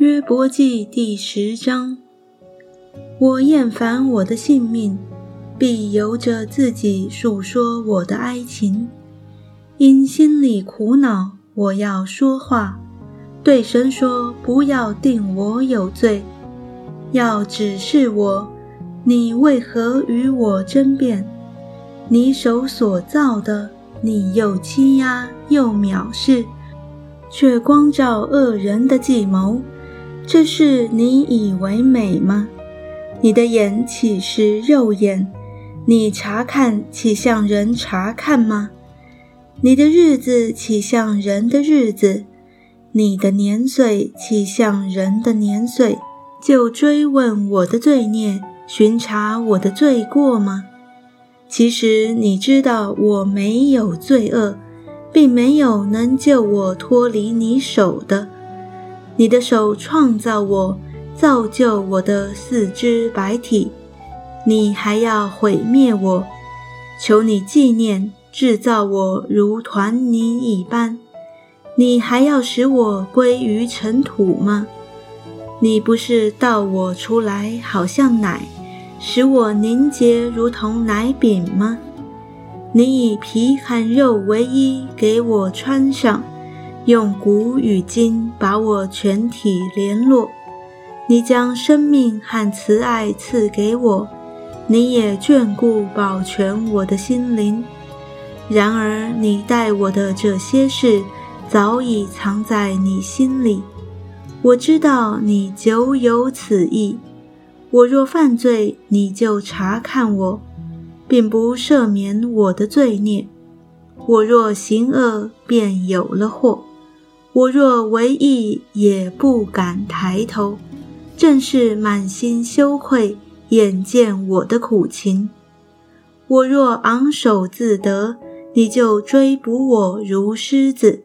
约伯记第十章。我厌烦我的性命，必由着自己诉说我的哀情。因心里苦恼，我要说话，对神说：不要定我有罪，要指示我，你为何与我争辩？你手所造的，你又欺压又藐视，却光照恶人的计谋。这是你以为美吗？你的眼岂是肉眼？你查看岂像人查看吗？你的日子岂像人的日子？你的年岁岂像人的年岁？就追问我的罪孽，巡查我的罪过吗？其实你知道我没有罪恶，并没有能救我脱离你手的。你的手创造我，造就我的四肢百体，你还要毁灭我？求你纪念制造我如团泥一般，你还要使我归于尘土吗？你不是倒我出来，好像奶，使我凝结如同奶饼吗？你以皮和肉为衣，给我穿上。用古与今把我全体联络，你将生命和慈爱赐给我，你也眷顾保全我的心灵。然而你待我的这些事早已藏在你心里，我知道你久有此意。我若犯罪，你就查看我，并不赦免我的罪孽；我若行恶，便有了祸。我若为义，也不敢抬头，正是满心羞愧，眼见我的苦情。我若昂首自得，你就追捕我如狮子，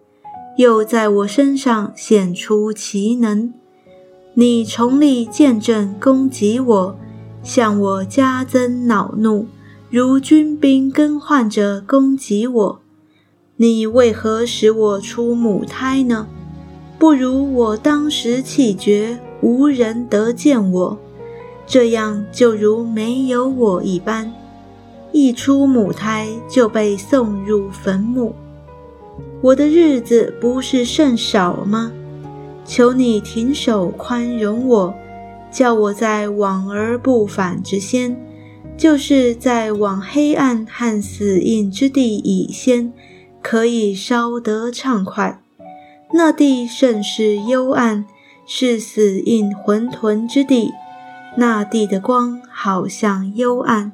又在我身上显出奇能。你从力见证攻击我，向我加增恼怒，如军兵更换着攻击我。你为何使我出母胎呢？不如我当时气绝，无人得见我，这样就如没有我一般。一出母胎就被送入坟墓。我的日子不是甚少吗？求你停手宽容我，叫我在往而不返之先，就是在往黑暗和死印之地以先。可以烧得畅快。那地甚是幽暗，是死印混沌之地。那地的光好像幽暗。